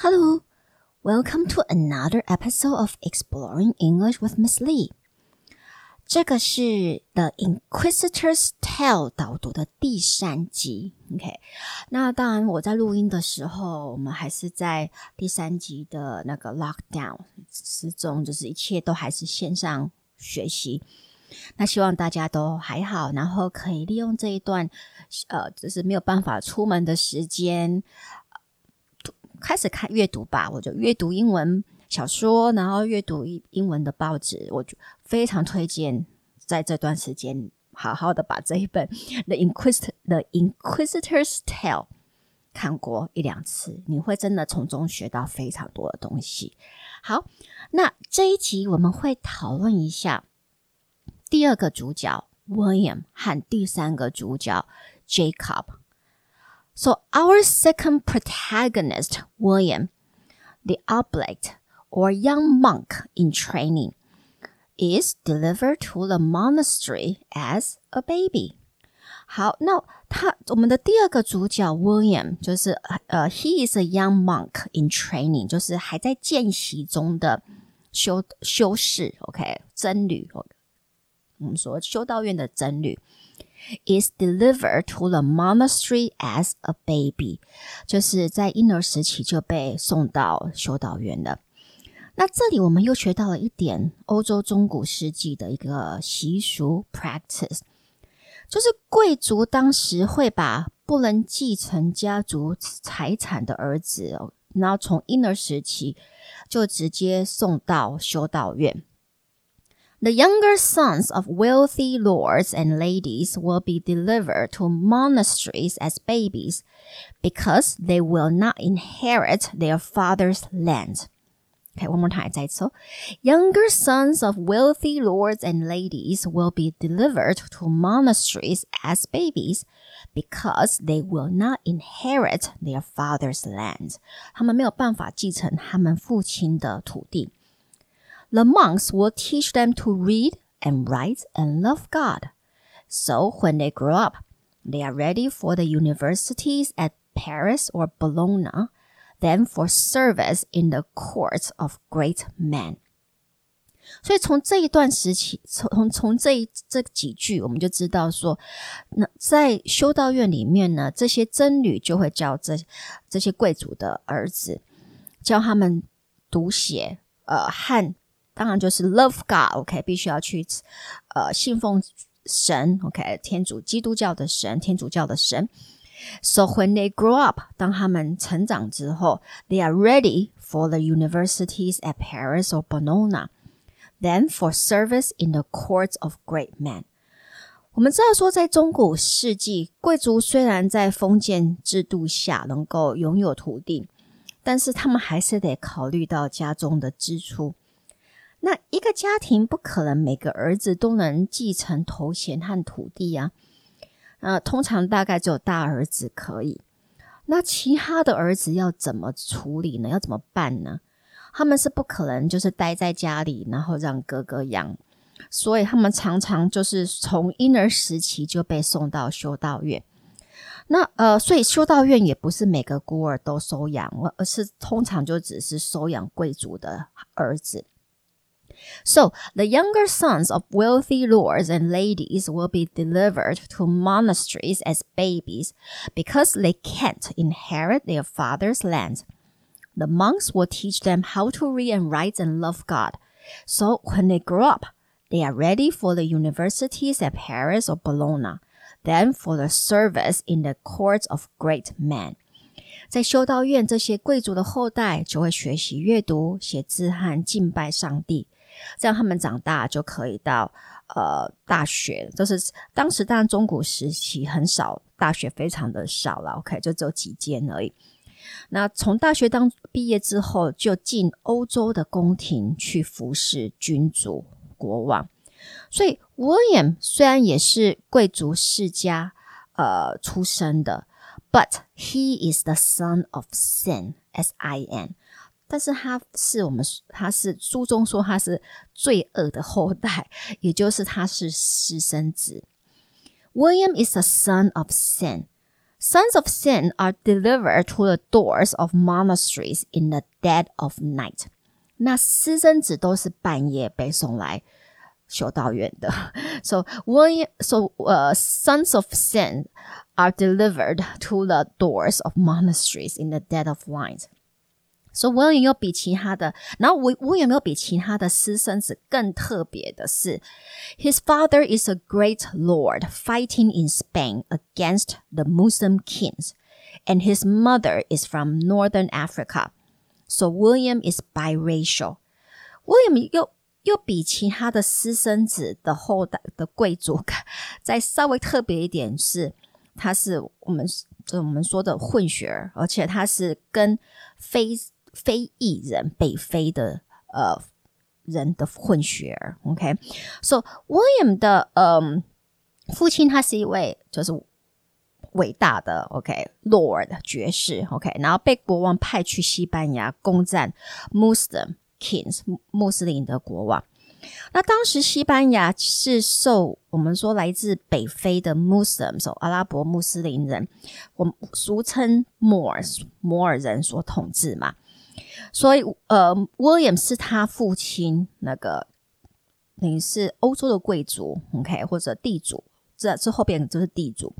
Hello, welcome to another episode of Exploring English with Miss Lee. 这个是《The Inquisitor's Tale》导读的第三集。OK，那当然，我在录音的时候，我们还是在第三集的那个 lockdown 之中，就是一切都还是线上学习。那希望大家都还好，然后可以利用这一段，呃，就是没有办法出门的时间。开始看阅读吧，我就阅读英文小说，然后阅读英英文的报纸，我就非常推荐在这段时间好好的把这一本《The Inquisitor The Inquisitor's Tale》看过一两次，你会真的从中学到非常多的东西。好，那这一集我们会讨论一下第二个主角 William 和第三个主角 Jacob。So our second protagonist, William, the oblate or young monk in training, is delivered to the monastery as a baby. 好，那他我们的第二个主角 William 就是呃，he is a young monk in training，就是还在见习中的修修士，OK，僧侣，我们说修道院的僧侣。 Is delivered to the monastery as a baby，就是在婴儿时期就被送到修道院了。那这里我们又学到了一点欧洲中古世纪的一个习俗 practice，就是贵族当时会把不能继承家族财产的儿子，然后从婴儿时期就直接送到修道院。The younger sons of wealthy lords and ladies will be delivered to monasteries as babies because they will not inherit their father's land. Okay, one more time. So, younger sons of wealthy lords and ladies will be delivered to monasteries as babies because they will not inherit their father's land. 他们没有办法继承他们父亲的土地。 the monks will teach them to read and write and love God. So when they grow up, they are ready for the universities at Paris or Bologna, then for service in the courts of great men. 所以从这一段时期，从从这一这几句，我们就知道说，那在修道院里面呢，这些僧侣就会教这这些贵族的儿子，教他们读写，呃，和 当然就是 love God，OK，、okay? 必须要去呃信奉神，OK，天主基督教的神，天主教的神。So when they grow up，当他们成长之后，they are ready for the universities at Paris or Bologna, then for service in the courts of great men。我们知道说，在中古世纪，贵族虽然在封建制度下能够拥有土地，但是他们还是得考虑到家中的支出。 那一个家庭不可能每个儿子都能继承头衔和土地呀，呃，通常大概只有大儿子可以。那其他的儿子要怎么处理呢？要怎么办呢？他们是不可能就是待在家里，然后让哥哥养，所以他们常常就是从婴儿时期就被送到修道院。那呃，所以修道院也不是每个孤儿都收养，而是通常就只是收养贵族的儿子。So the younger sons of wealthy lords and ladies will be delivered to monasteries as babies because they can't inherit their father's land. The monks will teach them how to read and write and love God. So when they grow up, they are ready for the universities at Paris or Bologna, then for the service in the courts of great men. 在修道院，这些贵族的后代就会学习阅读、写字和敬拜上帝。 这样他们长大就可以到呃大学，就是当时当然中古时期很少大学，非常的少了，OK，就只有几间而已。那从大学当毕业之后，就进欧洲的宫廷去服侍君主国王。所以 William 虽然也是贵族世家呃出生的，but he is the son of sin，S I N。但是他是我们，他是书中说他是罪恶的后代，也就是他是私生子。William is a son of sin， Sons of sin are delivered to the doors of monasteries in the dead of night。那私生子都是半夜被送来修道院的。So William, so uh, sons of sin are delivered to the doors of monasteries in the dead of night。 所以 William 又比其他的，然后我我有没有比其他的私生子更特别的是，His father is a great lord fighting in Spain against the Muslim kings, and his mother is from northern Africa. So William is biracial. William 又又比其他的私生子的后代的贵族再稍微特别一点是，他是我们就我们说的混血儿，而且他是跟非 非裔人北非的呃人的混血儿，OK，so William 的嗯父亲他是一位就是伟大的 OK Lord 爵士 OK，然后被国王派去西班牙攻占 Muslim Kings 穆斯林的国王。那当时西班牙是受我们说来自北非的 Muslims 阿拉伯穆斯林人，我们俗称 Moors 摩尔人所统治嘛。所以，呃，William 是他父亲那个，等于是欧洲的贵族，OK，或者地主，这这后边就是地主，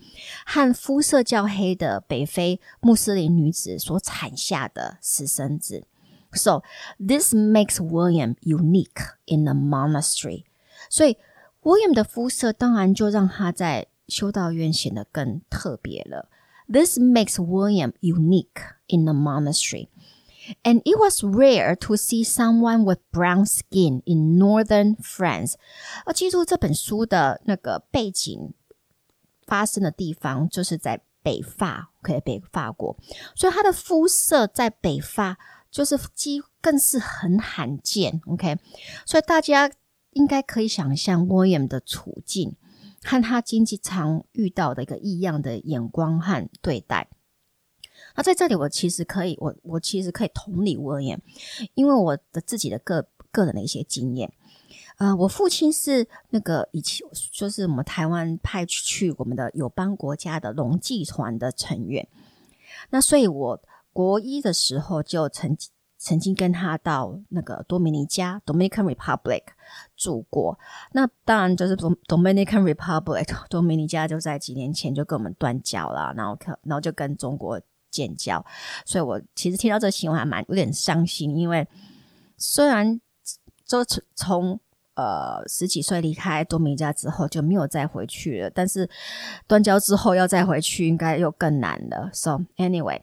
和肤色较黑的北非穆斯林女子所产下的私生子。So this makes William unique in the monastery。所以，William 的肤色当然就让他在修道院显得更特别了。This makes William unique in the monastery。 And it was rare to see someone with brown skin in northern France。而记住这本书的那个背景发生的地方，就是在北法，OK，北法国，所以他的肤色在北法就是几更是很罕见，OK，所以大家应该可以想象 William 的处境和他经济常遇到的一个异样的眼光和对待。那在这里，我其实可以，我我其实可以同理 William，因为我的自己的个个人的一些经验。呃，我父亲是那个以前就是我们台湾派去我们的友邦国家的龙记团的成员。那所以，我国一的时候就曾曾经跟他到那个多米尼加 （Dominican Republic） 住过。那当然就是 Dominican Republic，多米尼加就在几年前就跟我们断交了，然后可然后就跟中国。建交，所以我其实听到这个新闻还蛮有点伤心，因为虽然就从从呃十几岁离开多米加之后就没有再回去了，但是断交之后要再回去应该又更难了。So anyway，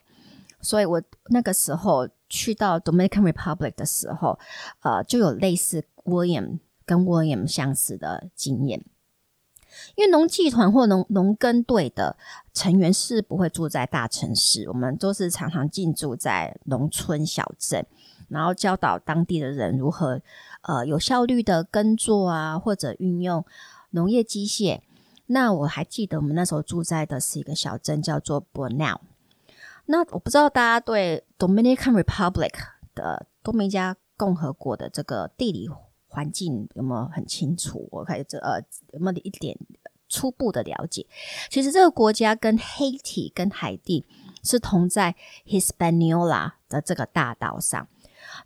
所以我那个时候去到 Dominican Republic 的时候，呃，就有类似 William 跟 William 相似的经验。因为农技团或农农耕队的成员是不会住在大城市，我们都是常常进驻在农村小镇，然后教导当地的人如何呃有效率的耕作啊，或者运用农业机械。那我还记得我们那时候住在的是一个小镇，叫做 b o n e l 那我不知道大家对 Dominican Republic 的多米加共和国的这个地理。环境有没有很清楚？我可以这呃有没有一点初步的了解？其实这个国家跟黑体跟海地是同在 Hispaniola 的这个大岛上。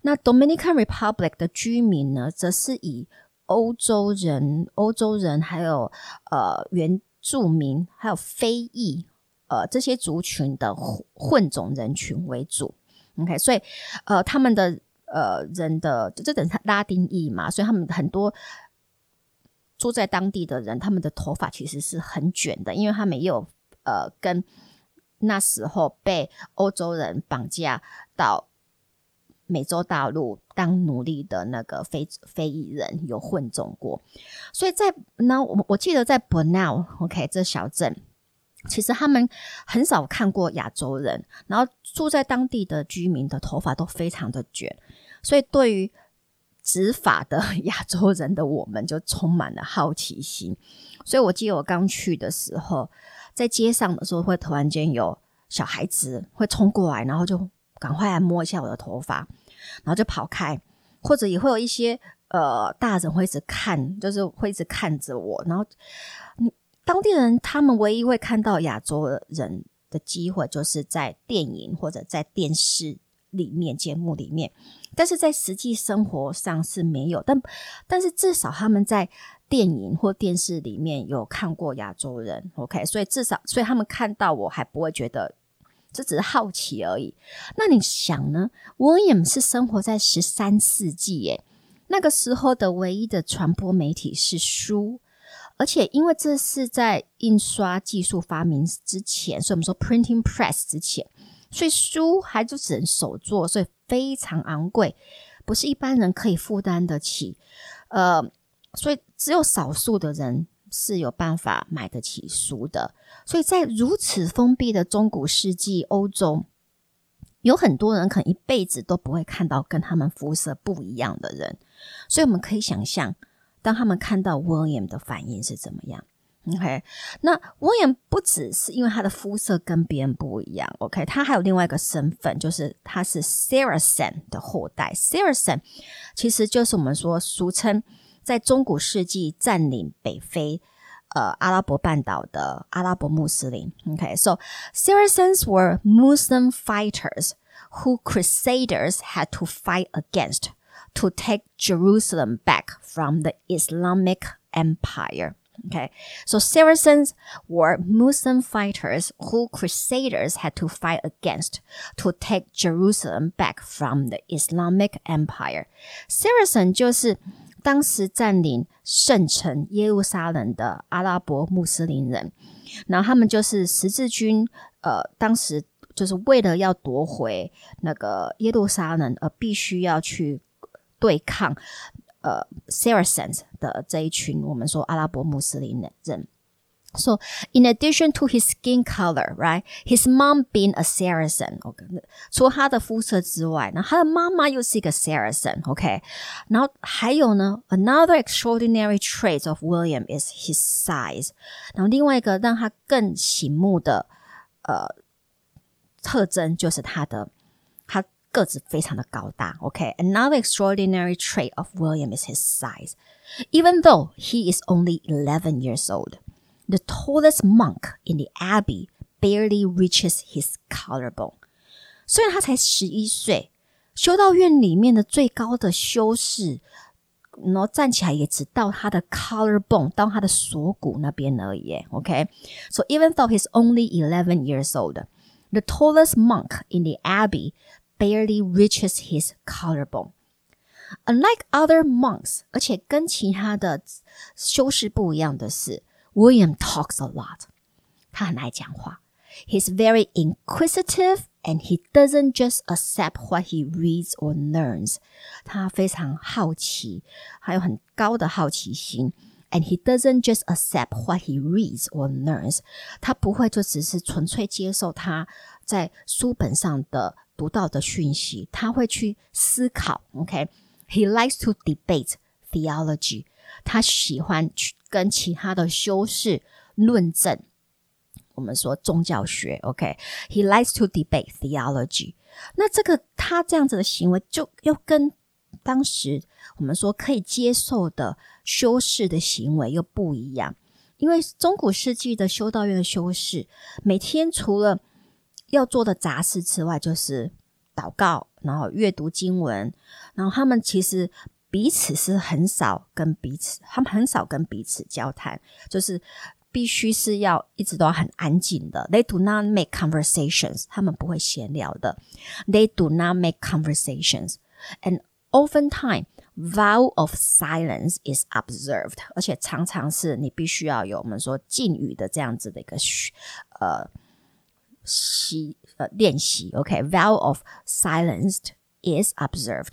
那 Dominican Republic 的居民呢，则是以欧洲人、欧洲人还有呃原住民还有非裔呃这些族群的混种人群为主。OK，所以呃他们的。呃，人的就这等拉丁裔嘛，所以他们很多住在当地的人，他们的头发其实是很卷的，因为他们也有呃跟那时候被欧洲人绑架到美洲大陆当奴隶的那个非非裔人有混种过，所以在那我我记得在 b o n a l o k 这小镇。其实他们很少看过亚洲人，然后住在当地的居民的头发都非常的卷，所以对于执法的亚洲人的我们就充满了好奇心。所以我记得我刚去的时候，在街上的时候会突然间有小孩子会冲过来，然后就赶快来摸一下我的头发，然后就跑开，或者也会有一些呃大人会一直看，就是会一直看着我，然后你。当地人他们唯一会看到亚洲人的机会，就是在电影或者在电视里面节目里面，但是在实际生活上是没有。但但是至少他们在电影或电视里面有看过亚洲人，OK，所以至少所以他们看到我还不会觉得这只是好奇而已。那你想呢？William 是生活在十三世纪，耶，那个时候的唯一的传播媒体是书。而且，因为这是在印刷技术发明之前，所以我们说 printing press 之前，所以书还就只能手做，所以非常昂贵，不是一般人可以负担得起。呃，所以只有少数的人是有办法买得起书的。所以在如此封闭的中古世纪欧洲，有很多人可能一辈子都不会看到跟他们肤色不一样的人。所以我们可以想象。当他们看到 William 的反应是怎么样？OK，那 William 不只是因为他的肤色跟别人不一样，OK，他还有另外一个身份，就是他是 Saracen 的后代。Saracen 其实就是我们说俗称在中古世纪占领北非呃阿拉伯半岛的阿拉伯穆斯林。OK，so Saracens were Muslim fighters who Crusaders had to fight against. to take Jerusalem back from the Islamic Empire. Okay, so Saracens were Muslim fighters who Crusaders had to fight against to take Jerusalem back from the Islamic Empire. Saracen 就是当时占领圣城耶路撒冷的阿拉伯穆斯林人，然后他们就是十字军，呃，当时就是为了要夺回那个耶路撒冷，而必须要去 对抗呃 Saracens 的这一群我们说阿拉伯穆斯林的人。So, in addition to his skin color, right, his mom being a Saracen, OK，除了他的肤色之外，那他的妈妈又是一个 Saracen，OK，然后还有呢，another extraordinary trait of William is his size，然后另外一个让他更醒目的呃特征就是他的 个子非常的高大。Okay, another extraordinary trait of William is his size. Even though he is only 11 years old, the tallest monk in the abbey barely reaches his collarbone. 虽然他才十一岁，修道院里面的最高的修士，然后站起来也只到他的 collarbone，到他的锁骨那边而已。OK，so、okay? even though he's only 11 years old, the tallest monk in the abbey barely reaches his collarbone. Unlike other monks，而且跟其他的修士不一样的是，William talks a lot。他很爱讲话。He's very inquisitive and he doesn't just accept what he reads or learns。他非常好奇，还有很高的好奇心。And he doesn't just accept what he reads or learns。他不会就只是纯粹接受他 在书本上的读到的讯息，他会去思考。OK，he likes to debate theology。他喜欢去跟其他的修士论证。我们说宗教学。OK，he likes to debate theology。那这个他这样子的行为，就又跟当时我们说可以接受的修士的行为又不一样。因为中古世纪的修道院的修士，每天除了要做的杂事之外，就是祷告，然后阅读经文，然后他们其实彼此是很少跟彼此，他们很少跟彼此交谈，就是必须是要一直都很安静的。They do not make conversations，他们不会闲聊的。They do not make conversations，and often time vow of silence is observed，而且常常是你必须要有我们说禁语的这样子的一个呃。习呃练习，OK，vow of silenced is observed。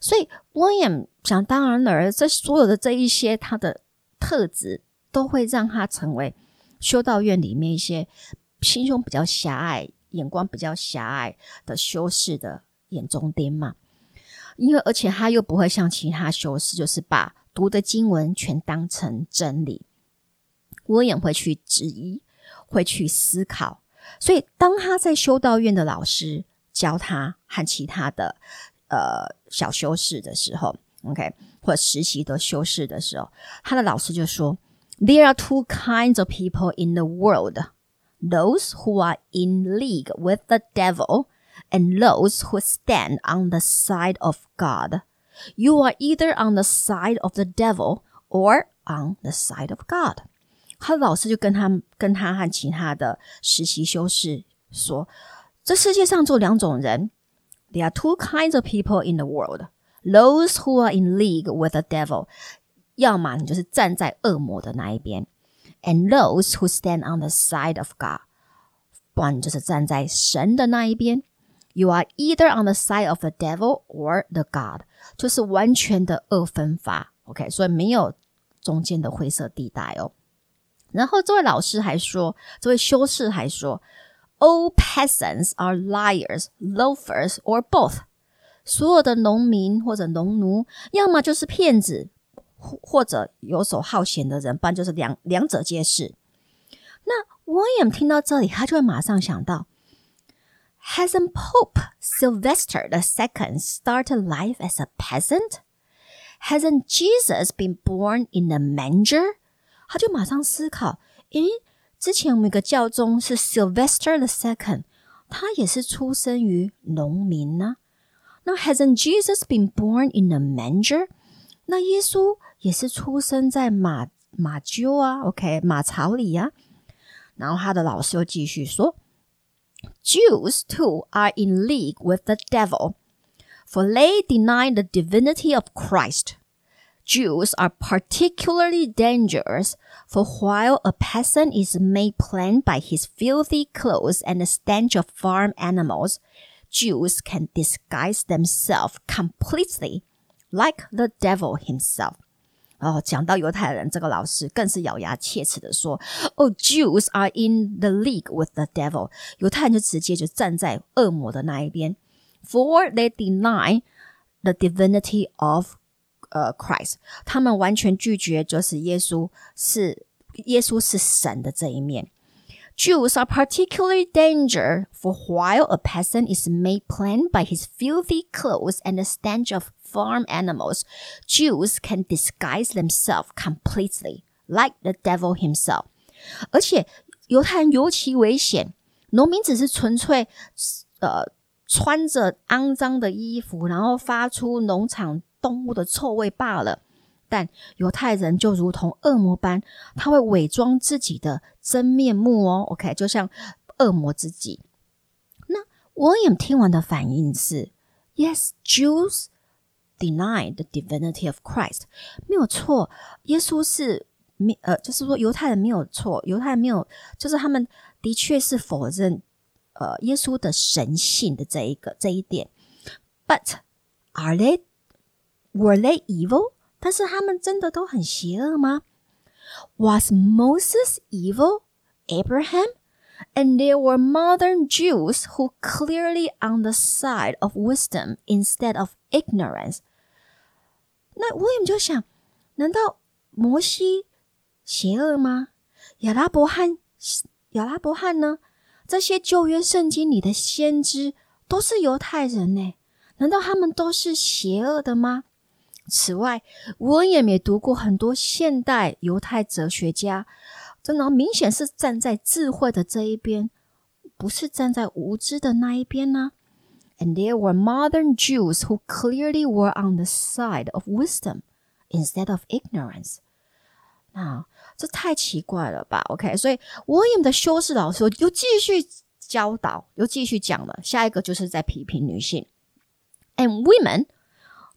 所以威廉想当然了，这所有的这一些他的特质，都会让他成为修道院里面一些心胸比较狭隘、眼光比较狭隘的修士的眼中钉嘛。因为而且他又不会像其他修士，就是把读的经文全当成真理。我也会去质疑，会去思考。所以，当他在修道院的老师教他和其他的呃小修士的时候，OK，或实习的修士的时候，他的老师就说：“There are two kinds of people in the world: those who are in league with the devil and those who stand on the side of God. You are either on the side of the devil or on the side of God. 他的老师就跟他跟他和其他的实习修士说，这世界上只有两种人。There are two kinds of people in the world: those who are in league with the devil，要么你就是站在恶魔的那一边；and those who stand on the side of God，不然你就是站在神的那一边。You are either on the side of the devil or the God，就是完全的二分法。OK，所以没有中间的灰色地带哦。 然后这位老师还说，这位修士还说，All peasants are liars, loafers, or both。所有的农民或者农奴，要么就是骗子，或者游手好闲的人，不然就是两两者皆是。那 William 听到这里，他就会马上想到。Hasn't Pope Sylvester II started life as a peasant? Hasn't Jesus been born in a manger? 他就马上思考，诶，之前我们有个教宗是 Sylvester II，他也是出生于农民呢、啊。那 Hasn't Jesus been born in a manger？那耶稣也是出生在马马厩啊，OK，马槽里呀、啊。然后他的老师又继续说。Jews too are in league with the devil, for they deny the divinity of Christ. Jews are particularly dangerous, for while a peasant is made plain by his filthy clothes and the stench of farm animals, Jews can disguise themselves completely, like the devil himself. 哦，讲到犹太人，这个老师更是咬牙切齿的说：“哦，Jews are in the league with the devil。”犹太人就直接就站在恶魔的那一边，for they deny the divinity of 呃 Christ。他们完全拒绝就是耶稣是耶稣是神的这一面。Jews are particularly dangerous, for while a peasant is made plain by his filthy clothes and the stench of farm animals, Jews can disguise themselves completely, like the devil himself. 而且犹太人尤其危险，农民只是纯粹呃穿着肮脏的衣服，然后发出农场 动物的臭味罢了。但犹太人就如同恶魔般，他会伪装自己的真面目哦。OK，就像恶魔自己。那 William 听完的反应是：Yes, Jews deny the divinity of Christ。没有错，耶稣是没呃，就是说犹太人没有错，犹太人没有，就是他们的确是否认呃耶稣的神性的这一个这一点。But are they were they evil？但是他们真的都很邪恶吗？Was Moses evil? Abraham? And there were modern Jews who clearly on the side of wisdom instead of ignorance. 那我也就想，难道摩西邪恶吗？亚拉伯汉亚拉伯汉呢？这些旧约圣经里的先知都是犹太人呢，难道他们都是邪恶的吗？ 此外，我也没读过很多现代犹太哲学家，真的明显是站在智慧的这一边，不是站在无知的那一边呢。And there were modern Jews who clearly were on the side of wisdom instead of ignorance。那这太奇怪了吧？OK，所以 William 的修士老师又继续教导，又继续讲了。下一个就是在批评女性，and women。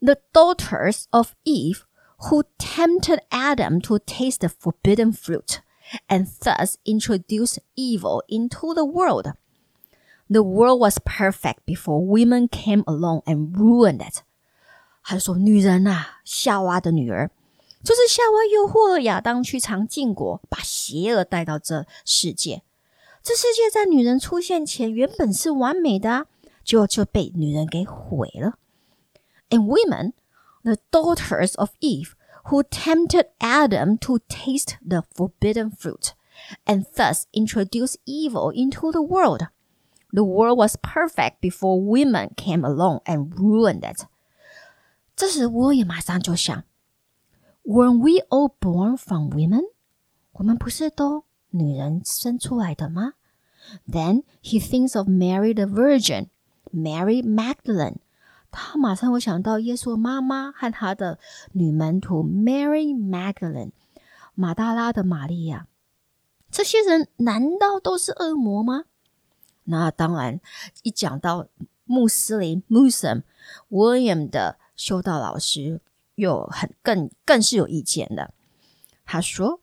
the daughters of Eve who tempted Adam to taste the forbidden fruit and thus introduced evil into the world. The world was perfect before women came along and ruined it. 他说：“女人啊，夏娃的女儿，就是夏娃诱惑了亚当去尝禁果，把邪恶带到这世界。这世界在女人出现前原本是完美的、啊，结果就被女人给毁了。” and women, the daughters of Eve, who tempted Adam to taste the forbidden fruit, and thus introduced evil into the world. The world was perfect before women came along and ruined it. 这时我也马上就想，Weren't we all born from women？我们不是都女人生出来的吗 Then he thinks of Mary the Virgin, Mary Magdalene. 他马上会想到耶稣妈妈和他的女门徒 Mary Magdalene，马大拉的玛利亚。这些人难道都是恶魔吗？那当然，一讲到穆斯林 Muslim，William 的修道老师又很更更是有意见的。他说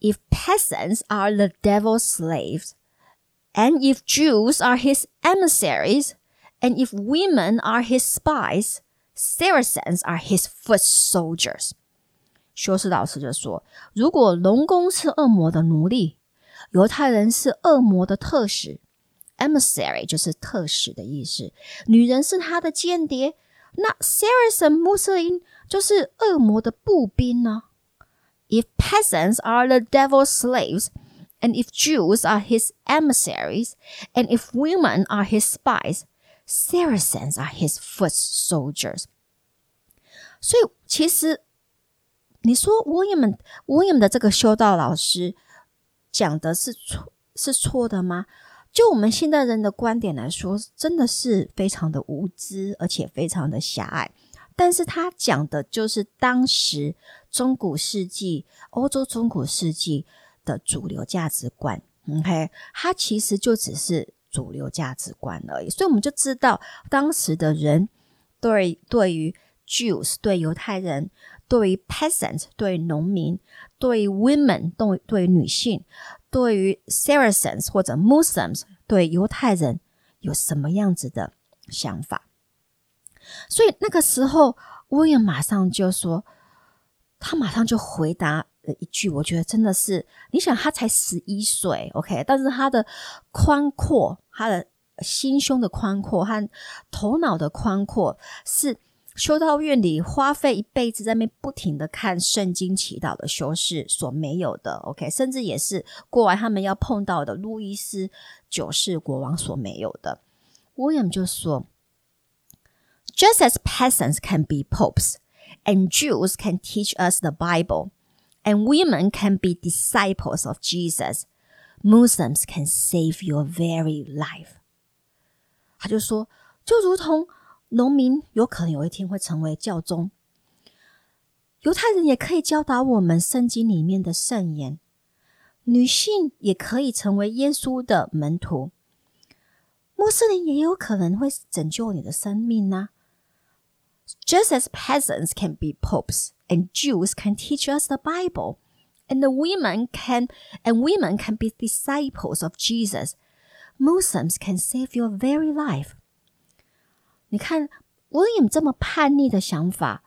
：“If peasants are the devil's slaves, and if Jews are his emissaries。” And if women are his spies, Saracens are his foot soldiers. 修士老师就说：“如果龙宫是恶魔的奴隶，犹太人是恶魔的特使，emissary 就是特使的意思。女人是他的间谍，那 Saracen 穆斯林就是恶魔的步兵呢？If peasants are the devil's slaves, and if Jews are his emissaries, and if women are his spies, Saracens are his foot soldiers。所以其实你说 William William 的这个修道老师讲的是错是错的吗？就我们现代人的观点来说，真的是非常的无知，而且非常的狭隘。但是他讲的就是当时中古世纪欧洲中古世纪的主流价值观。OK，他其实就只是。主流价值观而已，所以我们就知道当时的人对对于 Jews 对犹太人，对于 peasant 对农民，对于 women 对对女性，对于 Saracens 或者 Muslims 对犹太人有什么样子的想法。所以那个时候，威廉马上就说，他马上就回答。的一句，我觉得真的是，你想他才十一岁，OK，但是他的宽阔，他的心胸的宽阔和头脑的宽阔，是修道院里花费一辈子在那不停的看圣经祈祷的修士所没有的，OK，甚至也是过来他们要碰到的路易斯九世国王所没有的。William 就说：“Just as peasants can be popes, and Jews can teach us the Bible.” and women can be disciples of Jesus. Muslims can save your very life. 他就说，就如同农民有可能有一天会成为教宗，犹太人也可以教导我们圣经里面的圣言，女性也可以成为耶稣的门徒，穆斯林也有可能会拯救你的生命呢、啊。just as peasants can be popes and Jews can teach us the Bible, and the women can and women can be disciples of Jesus, Muslims can save your very life. 你看 William 这么叛逆的想法，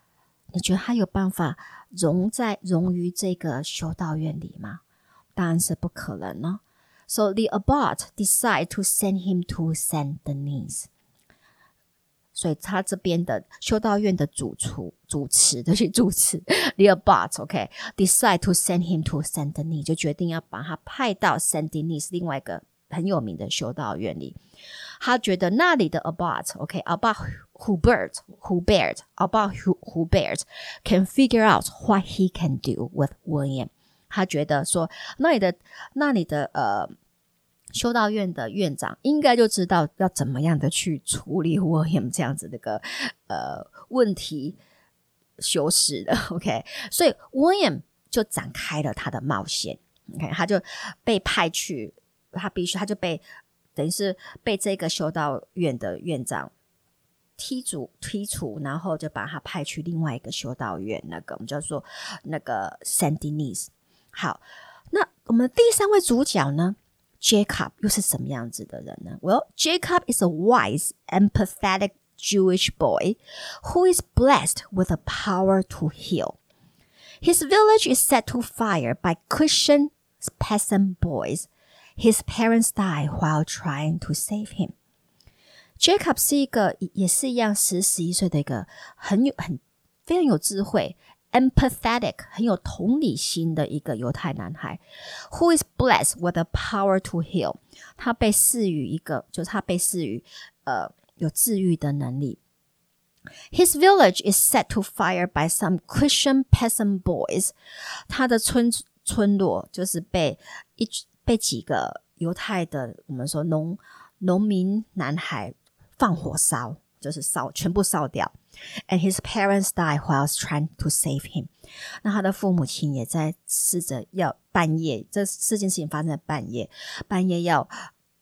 你觉得他有办法融在融于这个修道院里吗？当然是不可能了。So the abbot decide to send him to Saint Denis. 所以他这边的修道院的主厨主持的去主持 the abbot，OK，decide to send him to Saint Denis，就决定要把他派到 Saint Denis 另外一个很有名的修道院里。他觉得那里的 abbot，OK，abbot Hubert Hubert，abbot Hubert can figure out what he can do with William。他觉得说那里的那里的呃。 修道院的院长应该就知道要怎么样的去处理 William 这样子的个呃问题修饰的，OK，所以 William 就展开了他的冒险，OK，他就被派去，他必须他就被等于是被这个修道院的院长踢除踢除，然后就把他派去另外一个修道院，那个我们叫做那个 s a n d i n i s。好，那我们第三位主角呢 ？Jacob 又是什么样子的人呢？Well, Jacob is a wise, empathetic Jewish boy who is blessed with the power to heal. His village is set to fire by Christian peasant boys. His parents die while trying to save him. Jacob 是一个也是一样十十一岁的一个很有很非常有智慧 empathetic 很有同理心的一个犹太男孩，who is blessed with the power to heal。他被赐予一个，就是他被赐予呃有治愈的能力。His village is set to fire by some Christian peasant boys。他的村村落就是被一被几个 犹太的我们说农农民男孩放火烧，就是烧全部烧掉。 And his parents died while trying to save him。那他的父母亲也在试着要半夜，这四件事情发生在半夜，半夜要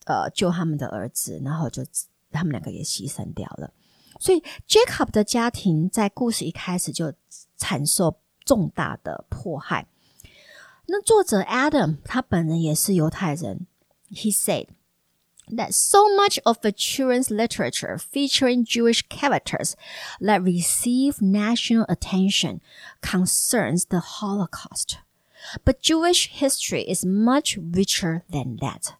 呃救他们的儿子，然后就他们两个也牺牲掉了。所以 Jacob 的家庭在故事一开始就惨受重大的迫害。那作者 Adam 他本人也是犹太人。He said that so much of the children's literature featuring Jewish characters that receive national attention concerns the Holocaust. But Jewish history is much richer than that.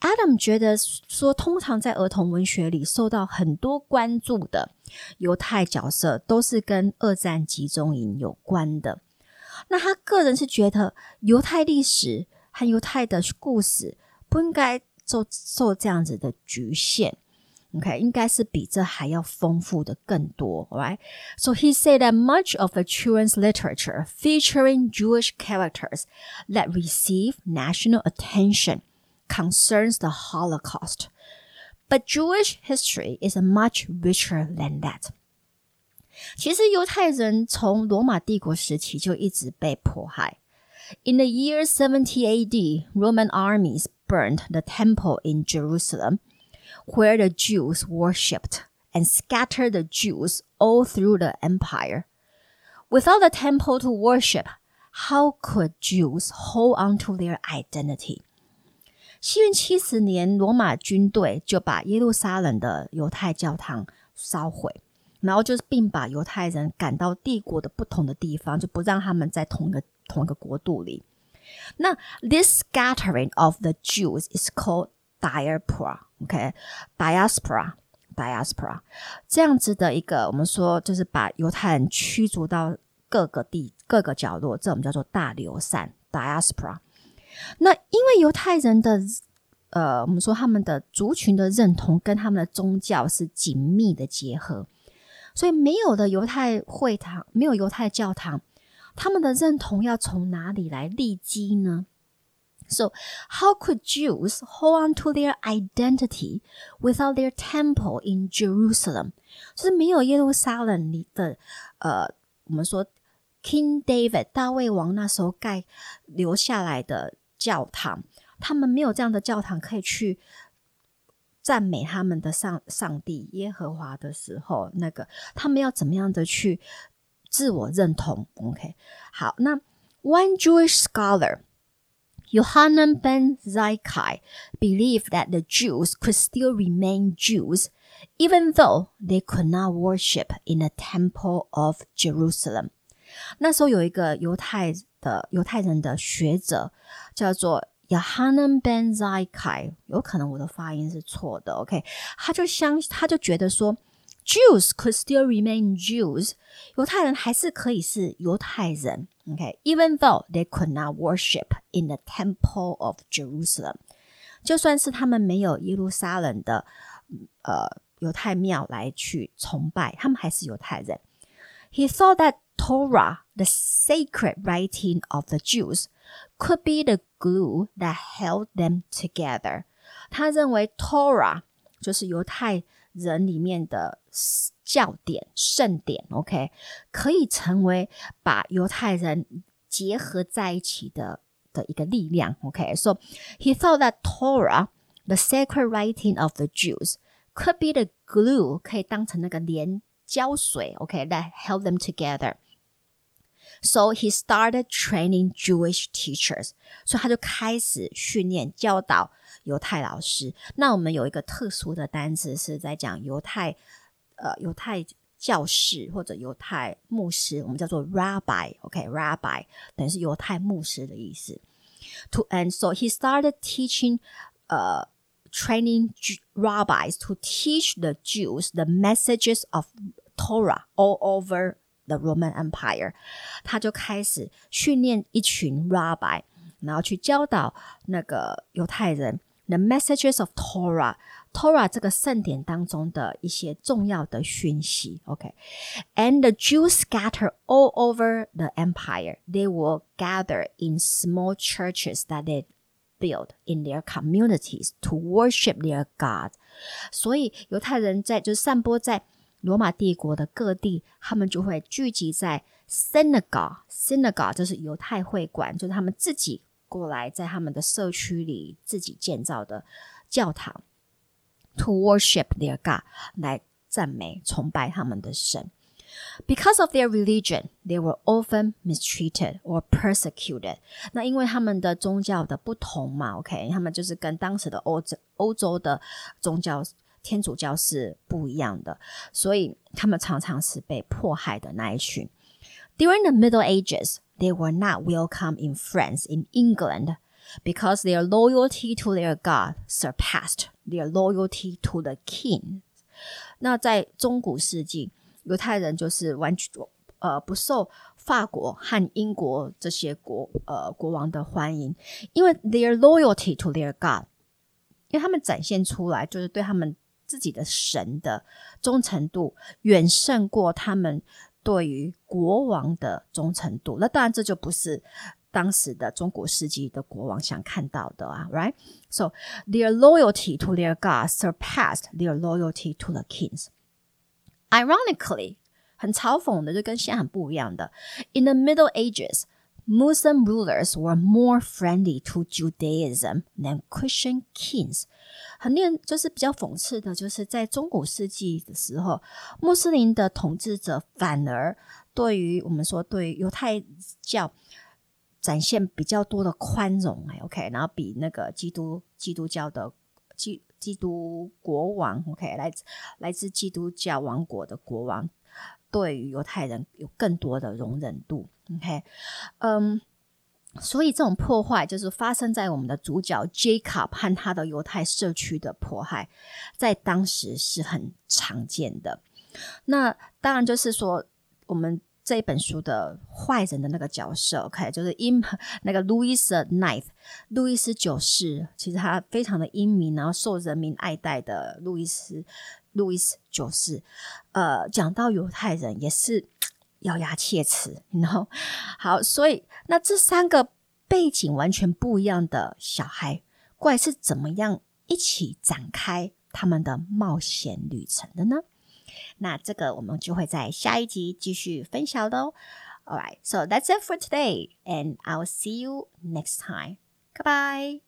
Adam 觉得说，通常在儿童文学里受到很多关注的犹太角色，都是跟二战集中营有关的。那他个人是觉得犹太历史和犹太的故事不应该 受受这样子的局限。OK，应该是比这还要丰富的更多，right? So he said that much of the children's literature featuring Jewish characters that receive national attention concerns the Holocaust. But Jewish history is much richer than that. 其实犹太人从罗马帝国时期就一直被迫害。In the year 70 AD, Roman armies burned the temple in Jerusalem, where the Jews worshipped, and scattered the Jews all through the empire. Without the temple to worship, how could Jews hold on to their identity? 西元七十年，罗马军队就把耶路撒冷的犹太教堂烧毁，然后就是并把犹太人赶到帝国的不同的地方，就不让他们在同一个同一个国度里。 那 this scattering of the Jews is called diaspora. okay? diaspora, diaspora 这样子的一个，我们说就是把犹太人驱逐到各个地各个角落，这我们叫做大流散 diaspora。那因为犹太人的呃，我们说他们的族群的认同跟他们的宗教是紧密的结合，所以没有的犹太会堂，没有犹太教堂，他们的认同要从哪里来立基呢？So how could Jews hold on to their identity without their temple in Jerusalem？就是没有耶路撒冷里的呃，我们说 King David 大卫王那时候盖留下来的。教堂，他们没有这样的教堂可以去赞美他们的上上帝耶和华的时候，那个他们要怎么样的去 自我认同？OK，好，那 One Jewish scholar Yohanan ben Zakkai believed that the Jews could still remain Jews even though they could not worship in the temple of Jerusalem。那时候有一个犹太的犹太人的学者叫做 Yohanan Ben Zakkai，有可能我的发音是错的，OK？他就相他就觉得说 ，Jews could still remain Jews，犹太人还是可以是犹太人，OK？Even though they could not worship in the temple of Jerusalem，就算是他们没有耶路撒冷的呃犹太庙来去崇拜，他们还是犹太人。He thought that Torah, the sacred writing of the Jews, could be the glue that held them together. 他认为 Torah 就是犹太人 里面的教典、圣典，OK，可以成为把犹太人结合在一起的的一个力量，OK。So he thought that Torah, the sacred writing of the Jews, could be the glue，可以当成那个连胶水，OK，that held them together。 so he started training Jewish teachers，所以他就开始训练教导犹太老师。那我们有一个特殊的单词是在讲犹太，呃，犹太教士或者犹太牧师，我们叫做 rabbi，OK，rabbi 等于是犹太牧师的意思。To and so he started teaching, uh, training rabbis to teach the Jews the messages of Torah all over the Roman Empire，他就开始训练一群 rabbi，然后去教导那个犹太人 the messages of Torah。Torah 这个圣典当中的一些重要的讯息，OK，and、okay? the Jews scatter all over the empire. They will gather in small churches that they built in their communities to worship their God。所以犹太人在就是散播在 罗马帝国的各地，他们就会聚集在 synagogue。synagogue 就是犹太会馆，就是他们自己过来在他们的社区里自己建造的教堂，to worship their God 来赞美崇拜他们的神。Because of their religion, they were often mistreated or persecuted. 那因为他们的宗教的不同嘛，OK，他们就是跟当时的欧洲欧洲的宗教天主教是不一样的，所以他们常常是被迫害的那一群。During the Middle Ages, they were not welcome in France, in England, because their loyalty to their God surpassed their loyalty to the king. 那在中古世纪，犹太人就是完全呃不受法国和英国这些国呃国王的欢迎，因为 their loyalty to their God，因为他们展现出来就是对他们 自己的神的忠诚度远胜过他们对于国王的忠诚度。那当然这就不是当时的中古世纪的国王想看到的啊，right？So their loyalty to their God surpassed their loyalty to the kings. Ironically，很嘲讽的，就跟现在很不一样的。In the Middle Ages, Muslim rulers were more friendly to Judaism than Christian kings。很令人就是比较讽刺的，就是在中古世纪的时候，穆斯林的统治者反而对于我们说对犹太教展现比较多的宽容。哎，OK，然后比那个基督基督教的基基督国王，OK，来自来自基督教王国的国王，对于犹太人有更多的容忍度，OK，嗯，所以这种破坏就是发生在我们的主角 Jacob 和他的犹太社区的迫害，在当时是很常见的。那当然就是说我们。这一本书的坏人的那个角色，OK，就是英那个路易斯 Ninth，路易斯九世，其实他非常的英明，然后受人民爱戴的路易斯，路易斯九世，呃，讲到犹太人也是咬牙切齿，然后 好，所以那这三个背景完全不一样的小孩，怪是怎么样一起展开他们的冒险旅程的呢？那这个我们就会在下一集继续分享喽。All right, so that's it for today, and I'll see you next time. Goodbye.